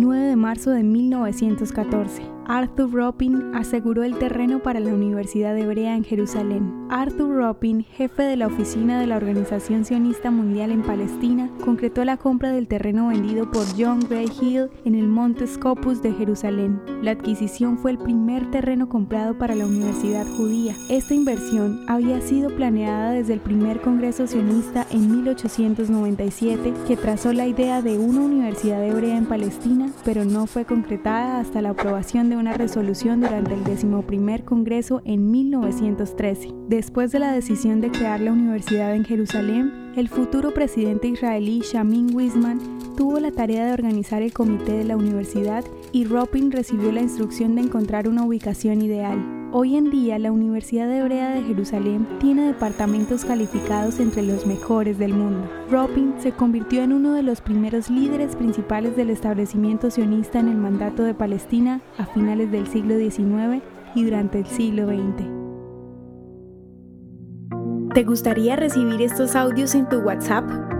9 de marzo de 1914. Arthur Ropin aseguró el terreno para la Universidad Hebrea en Jerusalén. Arthur Ropin, jefe de la oficina de la Organización Sionista Mundial en Palestina, concretó la compra del terreno vendido por John Gray Hill en el Monte Scopus de Jerusalén. La adquisición fue el primer terreno comprado para la Universidad Judía. Esta inversión había sido planeada desde el primer Congreso Sionista en 1897, que trazó la idea de una universidad hebrea en Palestina, pero no fue concretada hasta la aprobación de una resolución durante el decimoprimer Congreso en 1913. Después de la decisión de crear la universidad en Jerusalén, el futuro presidente israelí Shamin Weizmann tuvo la tarea de organizar el comité de la universidad y Ropin recibió la instrucción de encontrar una ubicación ideal. Hoy en día la Universidad Hebrea de Jerusalén tiene departamentos calificados entre los mejores del mundo. Ropin se convirtió en uno de los primeros líderes principales del establecimiento sionista en el mandato de Palestina a finales del siglo XIX y durante el siglo XX. ¿Te gustaría recibir estos audios en tu WhatsApp?